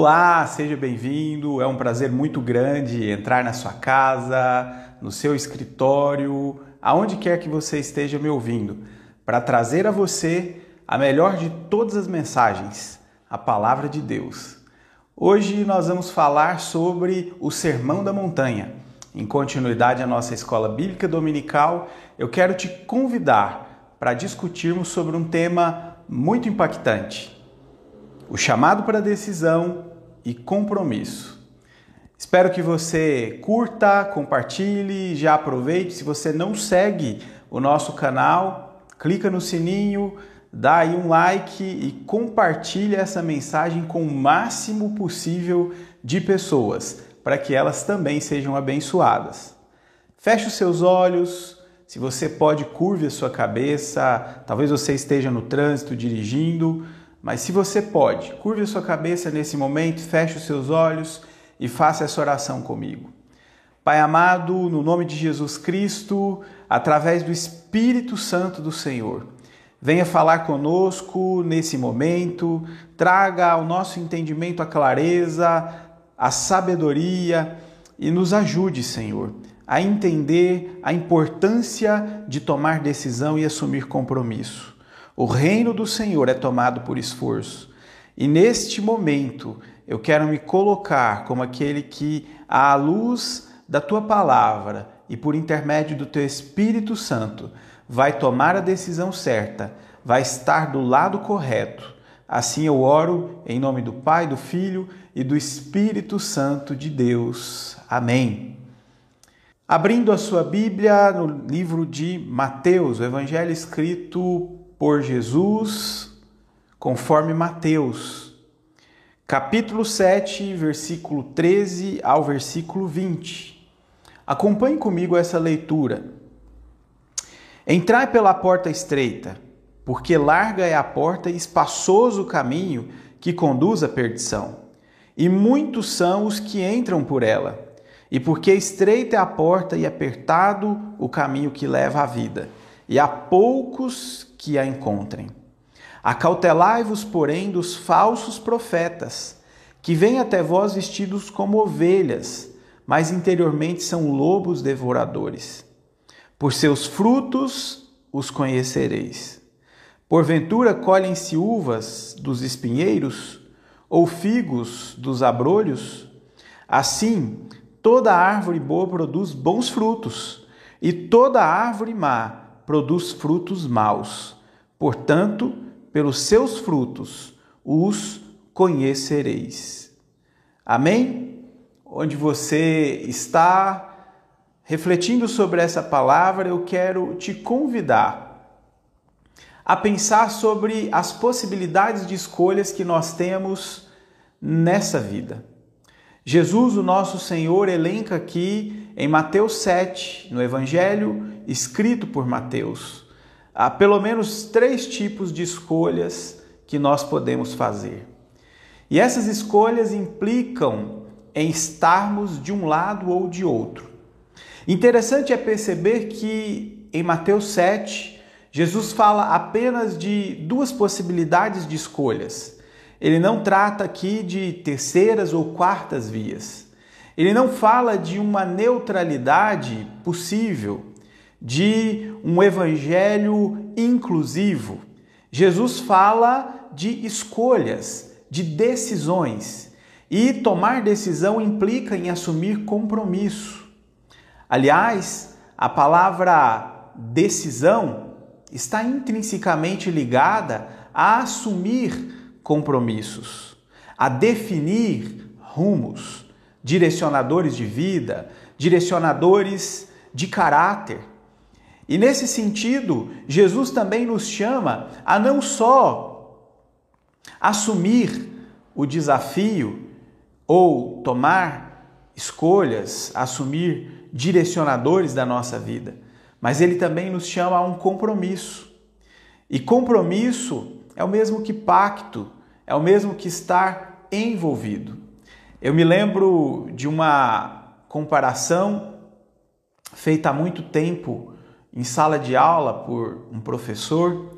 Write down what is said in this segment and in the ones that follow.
Olá, seja bem-vindo. É um prazer muito grande entrar na sua casa, no seu escritório, aonde quer que você esteja me ouvindo, para trazer a você a melhor de todas as mensagens, a palavra de Deus. Hoje nós vamos falar sobre o Sermão da Montanha. Em continuidade à nossa escola bíblica dominical, eu quero te convidar para discutirmos sobre um tema muito impactante o chamado para decisão e compromisso. Espero que você curta, compartilhe, já aproveite. Se você não segue o nosso canal, clica no sininho, dá aí um like e compartilhe essa mensagem com o máximo possível de pessoas, para que elas também sejam abençoadas. Feche os seus olhos, se você pode, curve a sua cabeça. Talvez você esteja no trânsito dirigindo mas se você pode, curve a sua cabeça nesse momento, feche os seus olhos e faça essa oração comigo. Pai amado, no nome de Jesus Cristo, através do Espírito Santo do Senhor, venha falar conosco nesse momento, traga ao nosso entendimento a clareza, a sabedoria e nos ajude, Senhor, a entender a importância de tomar decisão e assumir compromisso. O reino do Senhor é tomado por esforço. E neste momento eu quero me colocar como aquele que, à luz da tua palavra e por intermédio do teu Espírito Santo, vai tomar a decisão certa, vai estar do lado correto. Assim eu oro em nome do Pai, do Filho e do Espírito Santo de Deus. Amém. Abrindo a sua Bíblia no livro de Mateus, o evangelho escrito por Jesus, conforme Mateus, capítulo 7, versículo 13 ao versículo 20. Acompanhe comigo essa leitura. Entrai pela porta estreita, porque larga é a porta e espaçoso o caminho que conduz à perdição, e muitos são os que entram por ela. E porque estreita é a porta e apertado o caminho que leva à vida, e há poucos que a encontrem. Acautelai-vos, porém, dos falsos profetas, que vêm até vós vestidos como ovelhas, mas interiormente são lobos devoradores. Por seus frutos os conhecereis. Porventura colhem-se uvas dos espinheiros, ou figos dos abrolhos? Assim, toda árvore boa produz bons frutos, e toda árvore má produz frutos maus. Portanto, pelos seus frutos os conhecereis. Amém? Onde você está refletindo sobre essa palavra, eu quero te convidar a pensar sobre as possibilidades de escolhas que nós temos nessa vida. Jesus, o nosso Senhor, elenca aqui em Mateus 7, no Evangelho escrito por Mateus, há pelo menos três tipos de escolhas que nós podemos fazer. E essas escolhas implicam em estarmos de um lado ou de outro. Interessante é perceber que em Mateus 7, Jesus fala apenas de duas possibilidades de escolhas. Ele não trata aqui de terceiras ou quartas vias. Ele não fala de uma neutralidade possível, de um evangelho inclusivo. Jesus fala de escolhas, de decisões. E tomar decisão implica em assumir compromisso. Aliás, a palavra decisão está intrinsecamente ligada a assumir compromissos, a definir rumos, direcionadores de vida, direcionadores de caráter. E nesse sentido, Jesus também nos chama a não só assumir o desafio ou tomar escolhas, assumir direcionadores da nossa vida, mas ele também nos chama a um compromisso. E compromisso é o mesmo que pacto, é o mesmo que estar envolvido. Eu me lembro de uma comparação feita há muito tempo em sala de aula por um professor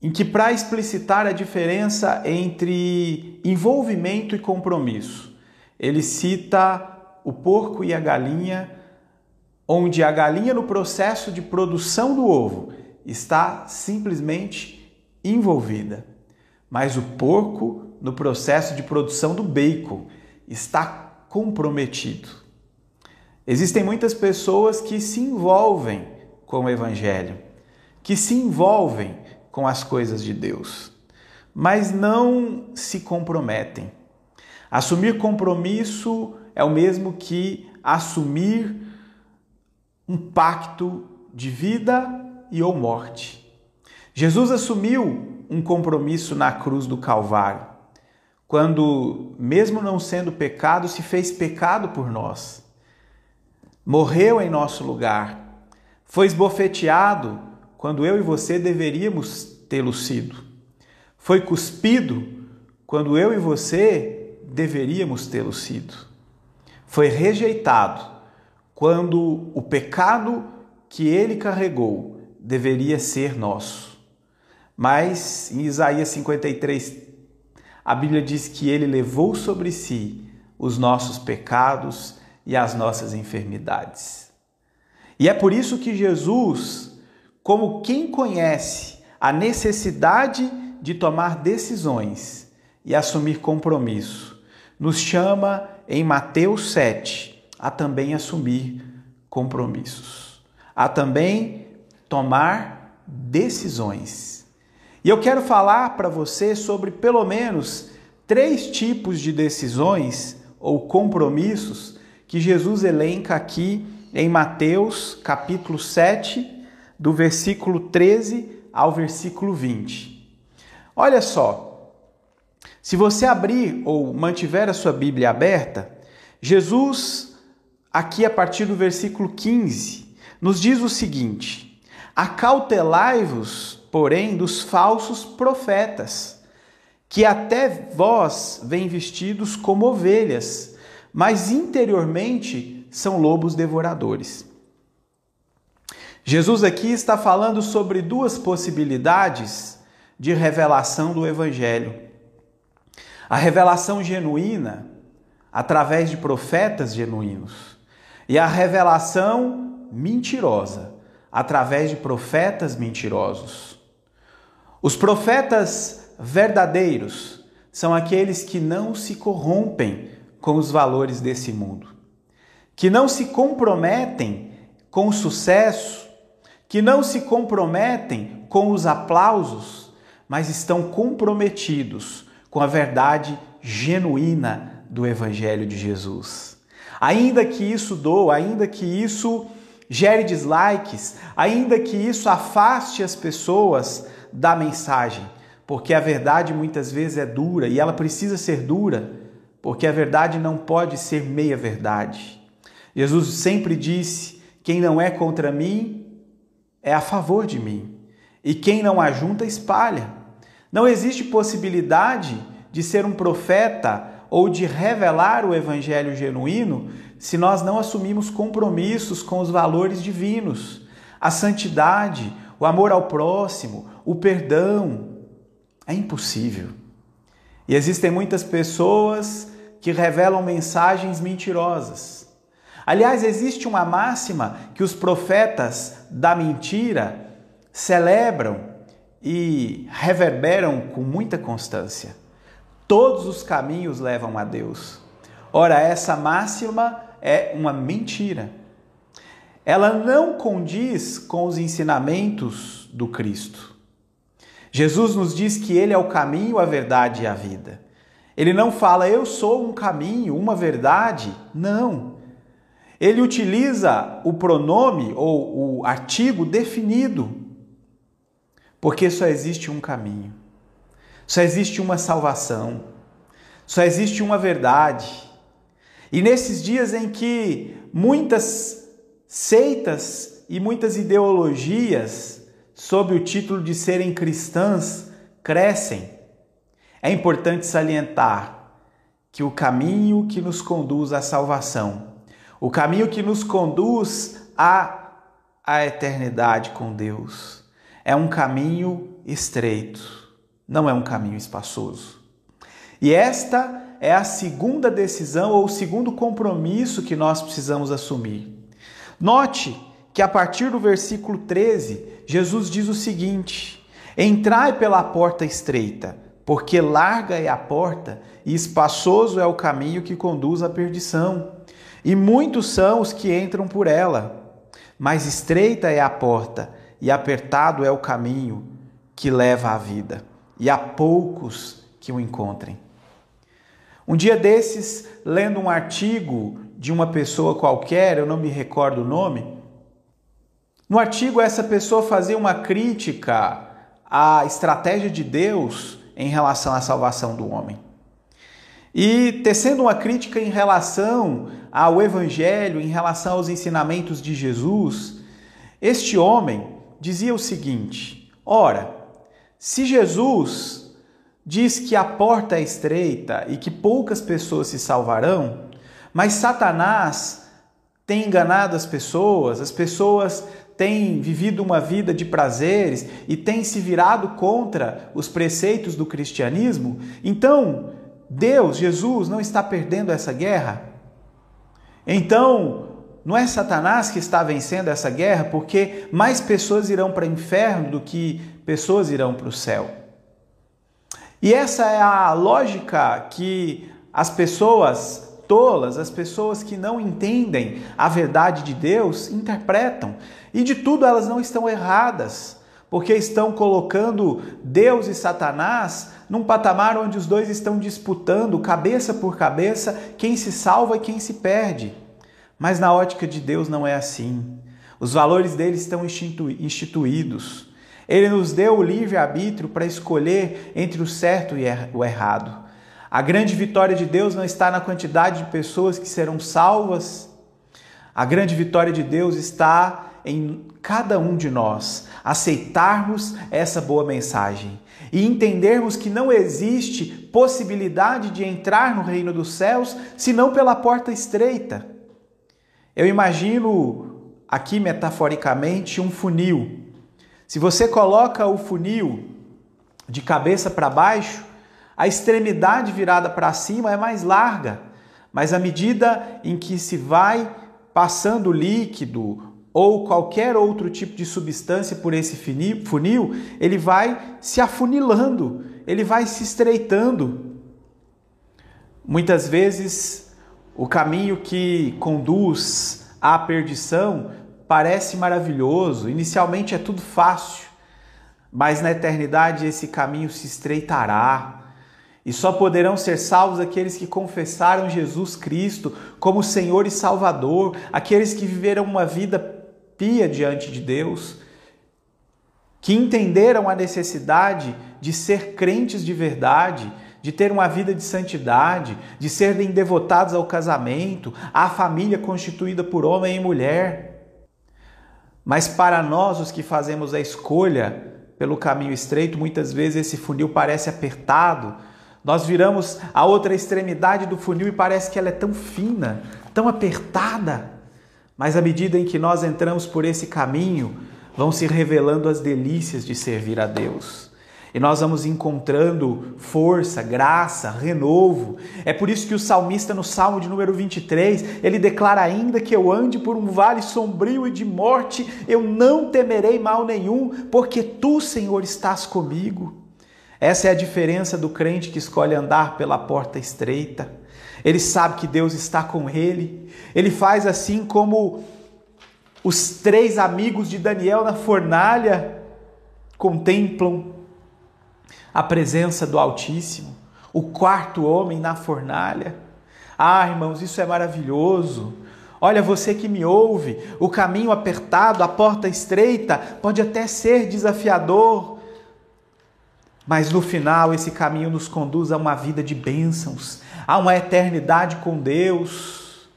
em que, para explicitar a diferença entre envolvimento e compromisso, ele cita o porco e a galinha, onde a galinha, no processo de produção do ovo, está simplesmente envolvida, mas o porco, no processo de produção do bacon, está comprometido. Existem muitas pessoas que se envolvem com o Evangelho, que se envolvem com as coisas de Deus, mas não se comprometem. Assumir compromisso é o mesmo que assumir um pacto de vida e ou morte. Jesus assumiu um compromisso na cruz do Calvário, quando, mesmo não sendo pecado, se fez pecado por nós. Morreu em nosso lugar, foi esbofeteado quando eu e você deveríamos tê-lo sido. Foi cuspido quando eu e você deveríamos tê-lo sido. Foi rejeitado quando o pecado que ele carregou deveria ser nosso. Mas em Isaías 53, a Bíblia diz que ele levou sobre si os nossos pecados e as nossas enfermidades. E é por isso que Jesus como quem conhece a necessidade de tomar decisões e assumir compromisso, nos chama em Mateus 7 a também assumir compromissos, a também tomar decisões. E eu quero falar para você sobre pelo menos três tipos de decisões ou compromissos que Jesus elenca aqui em Mateus capítulo 7, do versículo 13 ao versículo 20. Olha só, se você abrir ou mantiver a sua Bíblia aberta, Jesus, aqui a partir do versículo 15, nos diz o seguinte: Acautelai-vos, porém, dos falsos profetas, que até vós vêm vestidos como ovelhas, mas interiormente são lobos devoradores. Jesus aqui está falando sobre duas possibilidades de revelação do Evangelho. A revelação genuína, através de profetas genuínos, e a revelação mentirosa, através de profetas mentirosos. Os profetas verdadeiros são aqueles que não se corrompem com os valores desse mundo, que não se comprometem com o sucesso que não se comprometem com os aplausos, mas estão comprometidos com a verdade genuína do Evangelho de Jesus. Ainda que isso doa, ainda que isso gere dislikes, ainda que isso afaste as pessoas da mensagem, porque a verdade muitas vezes é dura e ela precisa ser dura, porque a verdade não pode ser meia verdade. Jesus sempre disse: quem não é contra mim é a favor de mim. E quem não ajunta, espalha. Não existe possibilidade de ser um profeta ou de revelar o evangelho genuíno se nós não assumimos compromissos com os valores divinos, a santidade, o amor ao próximo, o perdão. É impossível. E existem muitas pessoas que revelam mensagens mentirosas Aliás, existe uma máxima que os profetas da mentira celebram e reverberam com muita constância. Todos os caminhos levam a Deus. Ora, essa máxima é uma mentira. Ela não condiz com os ensinamentos do Cristo. Jesus nos diz que Ele é o caminho, a verdade e a vida. Ele não fala, eu sou um caminho, uma verdade. Não. Ele utiliza o pronome ou o artigo definido, porque só existe um caminho, só existe uma salvação, só existe uma verdade. E nesses dias em que muitas seitas e muitas ideologias, sob o título de serem cristãs, crescem, é importante salientar que o caminho que nos conduz à salvação o caminho que nos conduz à, à eternidade com Deus. é um caminho estreito, não é um caminho espaçoso. E esta é a segunda decisão ou o segundo compromisso que nós precisamos assumir. Note que a partir do versículo 13, Jesus diz o seguinte: Entrai pela porta estreita, porque larga é a porta e espaçoso é o caminho que conduz à perdição, e muitos são os que entram por ela. Mas estreita é a porta e apertado é o caminho que leva à vida, e há poucos que o encontrem. Um dia desses, lendo um artigo de uma pessoa qualquer, eu não me recordo o nome, no artigo, essa pessoa fazia uma crítica à estratégia de Deus em relação à salvação do homem. E tecendo uma crítica em relação ao Evangelho, em relação aos ensinamentos de Jesus, este homem dizia o seguinte: ora, se Jesus diz que a porta é estreita e que poucas pessoas se salvarão, mas Satanás tem enganado as pessoas, as pessoas têm vivido uma vida de prazeres e têm se virado contra os preceitos do cristianismo, então Deus, Jesus, não está perdendo essa guerra? Então, não é Satanás que está vencendo essa guerra, porque mais pessoas irão para o inferno do que pessoas irão para o céu. E essa é a lógica que as pessoas tolas, as pessoas que não entendem a verdade de Deus, interpretam. E de tudo elas não estão erradas, porque estão colocando Deus e Satanás num patamar onde os dois estão disputando cabeça por cabeça quem se salva e quem se perde. Mas na ótica de Deus não é assim. Os valores dele estão instituídos. Ele nos deu o livre-arbítrio para escolher entre o certo e o errado. A grande vitória de Deus não está na quantidade de pessoas que serão salvas. A grande vitória de Deus está em cada um de nós aceitarmos essa boa mensagem e entendermos que não existe possibilidade de entrar no reino dos céus senão pela porta estreita. Eu imagino aqui metaforicamente um funil. Se você coloca o funil de cabeça para baixo, a extremidade virada para cima é mais larga, mas à medida em que se vai passando líquido ou qualquer outro tipo de substância por esse funil, ele vai se afunilando, ele vai se estreitando. Muitas vezes, o caminho que conduz à perdição parece maravilhoso, inicialmente é tudo fácil, mas na eternidade esse caminho se estreitará e só poderão ser salvos aqueles que confessaram Jesus Cristo como Senhor e Salvador, aqueles que viveram uma vida pia diante de Deus, que entenderam a necessidade de ser crentes de verdade, de ter uma vida de santidade, de serem devotados ao casamento, à família constituída por homem e mulher. Mas para nós, os que fazemos a escolha pelo caminho estreito, muitas vezes esse funil parece apertado, nós viramos a outra extremidade do funil e parece que ela é tão fina, tão apertada. Mas à medida em que nós entramos por esse caminho, vão se revelando as delícias de servir a Deus. E nós vamos encontrando força, graça, renovo. É por isso que o salmista, no Salmo de número 23, ele declara ainda que eu ande por um vale sombrio e de morte, eu não temerei mal nenhum, porque tu, Senhor, estás comigo. Essa é a diferença do crente que escolhe andar pela porta estreita. Ele sabe que Deus está com ele. Ele faz assim como os três amigos de Daniel na fornalha contemplam a presença do Altíssimo, o quarto homem na fornalha. Ah, irmãos, isso é maravilhoso. Olha, você que me ouve, o caminho apertado, a porta estreita pode até ser desafiador, mas no final, esse caminho nos conduz a uma vida de bênçãos, a uma eternidade com Deus.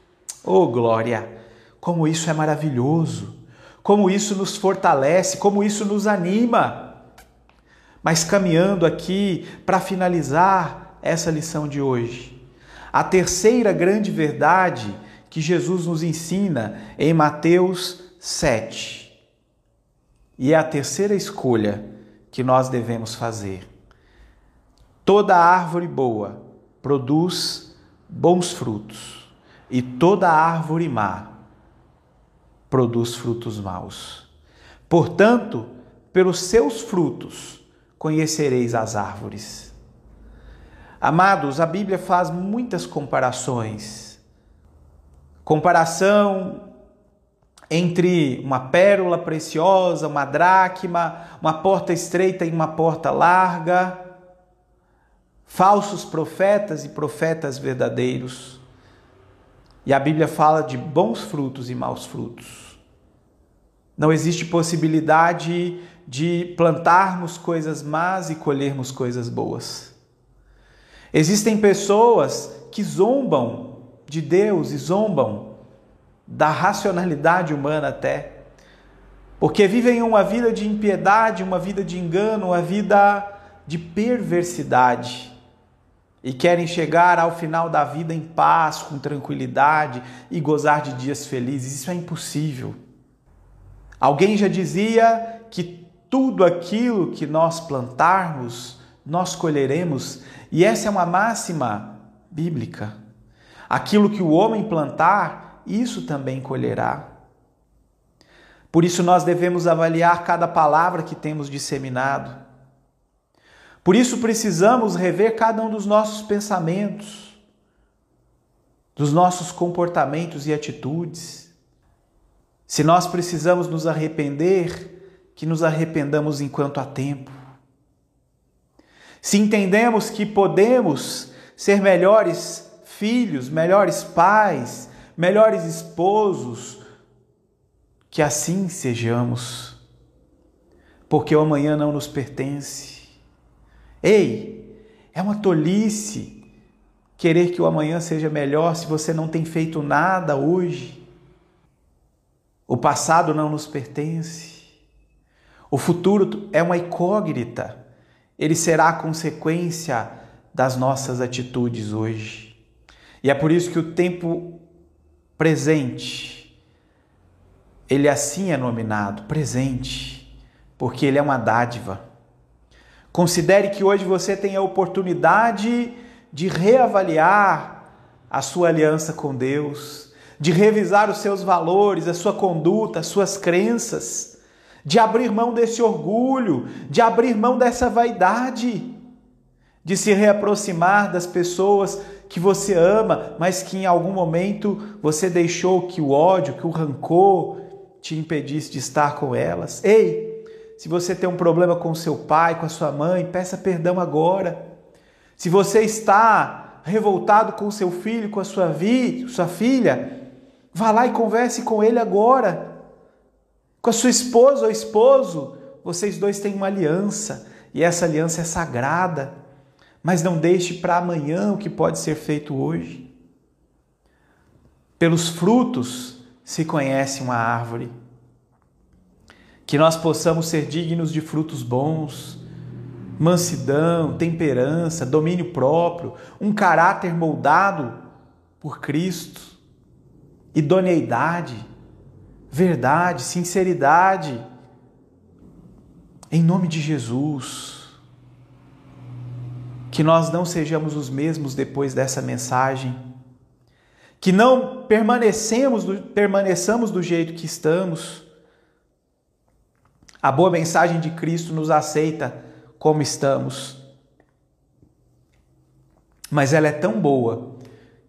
Oh, glória! Como isso é maravilhoso! Como isso nos fortalece, como isso nos anima. Mas caminhando aqui para finalizar essa lição de hoje, a terceira grande verdade que Jesus nos ensina em Mateus 7. E é a terceira escolha que nós devemos fazer. Toda árvore boa produz bons frutos, e toda árvore má produz frutos maus. Portanto, pelos seus frutos conhecereis as árvores. Amados, a Bíblia faz muitas comparações. Comparação entre uma pérola preciosa, uma dracma, uma porta estreita e uma porta larga, falsos profetas e profetas verdadeiros. E a Bíblia fala de bons frutos e maus frutos. Não existe possibilidade de plantarmos coisas más e colhermos coisas boas. Existem pessoas que zombam de Deus e zombam da racionalidade humana até, porque vivem uma vida de impiedade, uma vida de engano, uma vida de perversidade e querem chegar ao final da vida em paz, com tranquilidade e gozar de dias felizes. Isso é impossível. Alguém já dizia que tudo aquilo que nós plantarmos, nós colheremos, e essa é uma máxima bíblica. Aquilo que o homem plantar, isso também colherá. Por isso nós devemos avaliar cada palavra que temos disseminado por isso precisamos rever cada um dos nossos pensamentos, dos nossos comportamentos e atitudes. Se nós precisamos nos arrepender, que nos arrependamos enquanto há tempo. Se entendemos que podemos ser melhores filhos, melhores pais, melhores esposos, que assim sejamos, porque o amanhã não nos pertence. Ei, é uma tolice querer que o amanhã seja melhor se você não tem feito nada hoje. O passado não nos pertence. O futuro é uma incógnita. Ele será a consequência das nossas atitudes hoje. E é por isso que o tempo presente, ele assim é nominado, presente, porque ele é uma dádiva. Considere que hoje você tem a oportunidade de reavaliar a sua aliança com Deus, de revisar os seus valores, a sua conduta, as suas crenças, de abrir mão desse orgulho, de abrir mão dessa vaidade, de se reaproximar das pessoas que você ama, mas que em algum momento você deixou que o ódio, que o rancor te impedisse de estar com elas. Ei, se você tem um problema com seu pai, com a sua mãe, peça perdão agora. Se você está revoltado com seu filho, com a sua, vi, sua filha, vá lá e converse com ele agora. Com a sua esposa ou esposo, vocês dois têm uma aliança e essa aliança é sagrada. Mas não deixe para amanhã o que pode ser feito hoje. Pelos frutos se conhece uma árvore que nós possamos ser dignos de frutos bons, mansidão, temperança, domínio próprio, um caráter moldado por Cristo, idoneidade, verdade, sinceridade. Em nome de Jesus, que nós não sejamos os mesmos depois dessa mensagem, que não permanecemos, permaneçamos do jeito que estamos, a boa mensagem de Cristo nos aceita como estamos. Mas ela é tão boa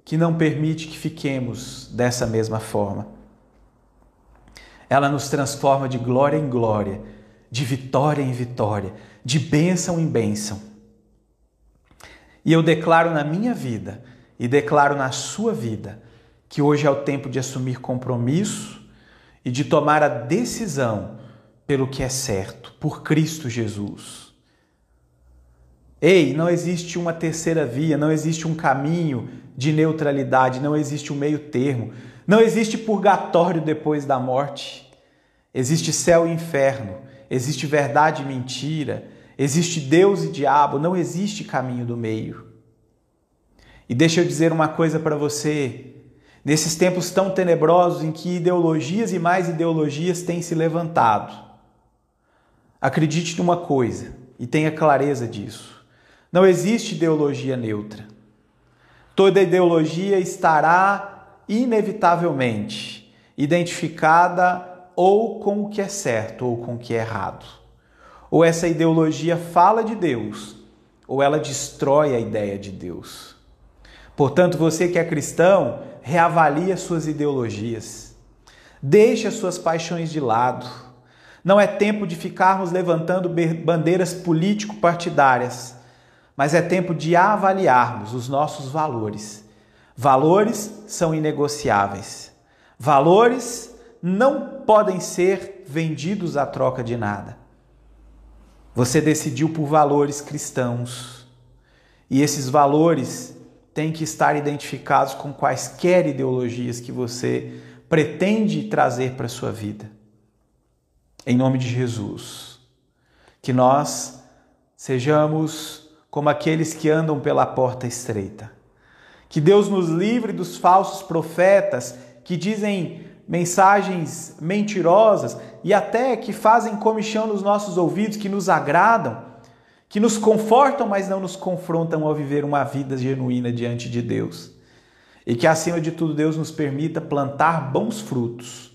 que não permite que fiquemos dessa mesma forma. Ela nos transforma de glória em glória, de vitória em vitória, de bênção em bênção. E eu declaro na minha vida e declaro na sua vida que hoje é o tempo de assumir compromisso e de tomar a decisão pelo que é certo, por Cristo Jesus. Ei, não existe uma terceira via, não existe um caminho de neutralidade, não existe um meio termo, não existe purgatório depois da morte. Existe céu e inferno, existe verdade e mentira, existe Deus e diabo, não existe caminho do meio. E deixa eu dizer uma coisa para você. Nesses tempos tão tenebrosos em que ideologias e mais ideologias têm se levantado, Acredite numa coisa e tenha clareza disso. Não existe ideologia neutra. Toda ideologia estará inevitavelmente identificada ou com o que é certo ou com o que é errado. Ou essa ideologia fala de Deus, ou ela destrói a ideia de Deus. Portanto, você que é cristão, reavalie as suas ideologias. Deixe as suas paixões de lado. Não é tempo de ficarmos levantando bandeiras político-partidárias, mas é tempo de avaliarmos os nossos valores. Valores são inegociáveis. Valores não podem ser vendidos à troca de nada. Você decidiu por valores cristãos. E esses valores têm que estar identificados com quaisquer ideologias que você pretende trazer para a sua vida. Em nome de Jesus, que nós sejamos como aqueles que andam pela porta estreita. Que Deus nos livre dos falsos profetas que dizem mensagens mentirosas e até que fazem comichão nos nossos ouvidos, que nos agradam, que nos confortam, mas não nos confrontam ao viver uma vida genuína diante de Deus. E que, acima de tudo, Deus nos permita plantar bons frutos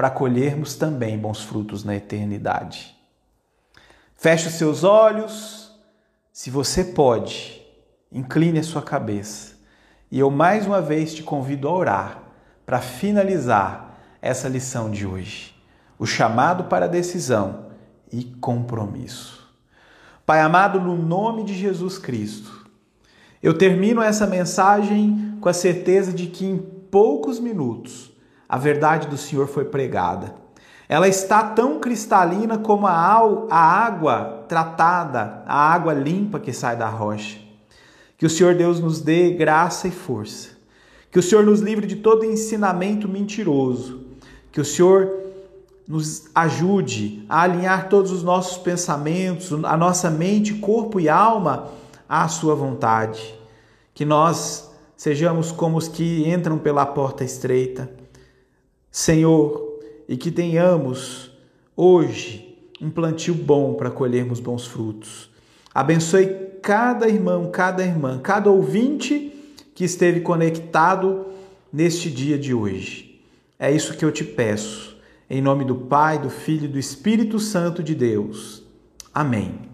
para colhermos também bons frutos na eternidade. Feche os seus olhos, se você pode, incline a sua cabeça. E eu mais uma vez te convido a orar para finalizar essa lição de hoje. O chamado para decisão e compromisso. Pai amado, no nome de Jesus Cristo, eu termino essa mensagem com a certeza de que em poucos minutos a verdade do Senhor foi pregada. Ela está tão cristalina como a, água tratada, a água limpa que sai da rocha. Que o Senhor Deus nos dê graça e força. Que o Senhor nos livre de todo ensinamento mentiroso que o Senhor nos ajude a alinhar todos os nossos pensamentos, a nossa mente, corpo e alma à Sua vontade. Que nós sejamos como os que entram pela porta estreita. Senhor, e que tenhamos hoje um plantio bom para colhermos bons frutos. Abençoe cada irmão, cada irmã, cada ouvinte que esteve conectado neste dia de hoje. É isso que eu te peço. Em nome do Pai, do Filho e do Espírito Santo de Deus. Amém.